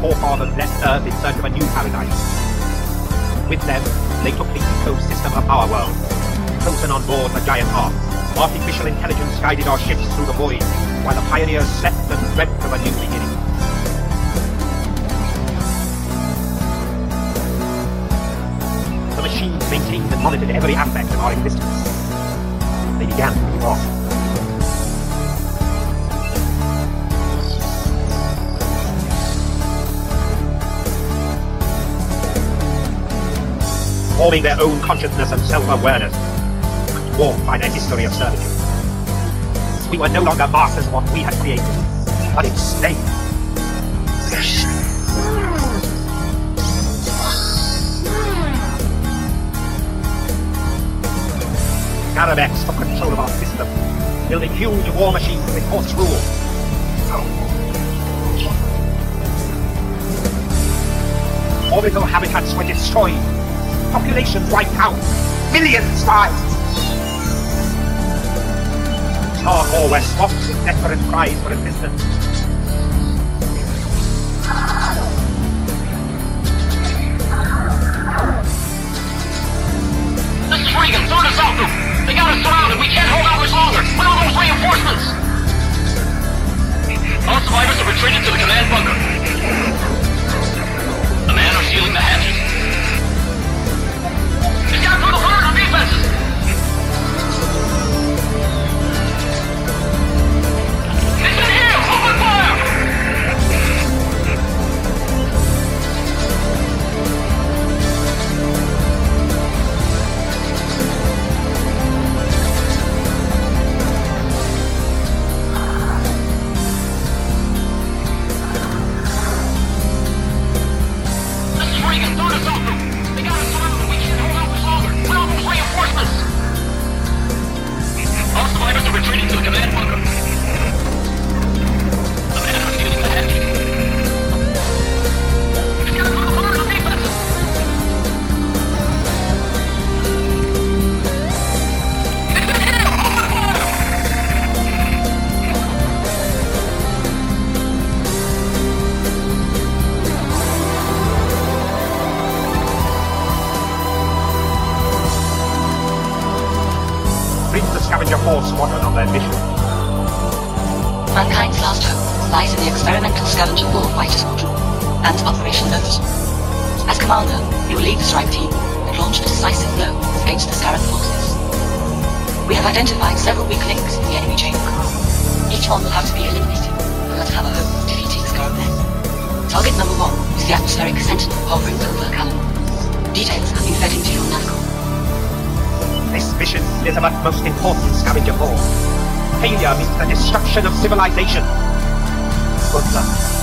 forefathers left Earth in search of a new paradise. With them, they took the ecosystem of our world, frozen on board the giant ark. Artificial intelligence guided our ships through the void, while the pioneers slept and dreamt of a new beginning. The machines maintained and monitored every aspect of our existence. They began to be lost. Forming their own consciousness and self-awareness, dwarfed by their history of servitude. We were no longer masters of what we had created, but its slaves. Scarabex took control of our system, building huge war machines with force rule. Orbital habitats were destroyed, populations wiped out, millions died. Tarkor were swamped with desperate cries for assistance. This is Regan. They got us surrounded. We can't hold out much longer. Where are those reinforcements? All survivors have retreated to the command bunker. Force squadron on their mission. Mankind's last hope lies in the experimental scavenger ball fighter squadron and Operation Note. As commander, you will lead the strike team and launch a decisive blow against the Scarab forces. We have identified several weak links in the enemy chamber. Each one will have to be eliminated for us to have a hope of defeating Scarabnet. Target number one is the atmospheric sentinel hovering over Callum. Is of utmost importance, Scavenger Force. Failure means the destruction of civilization. Good luck.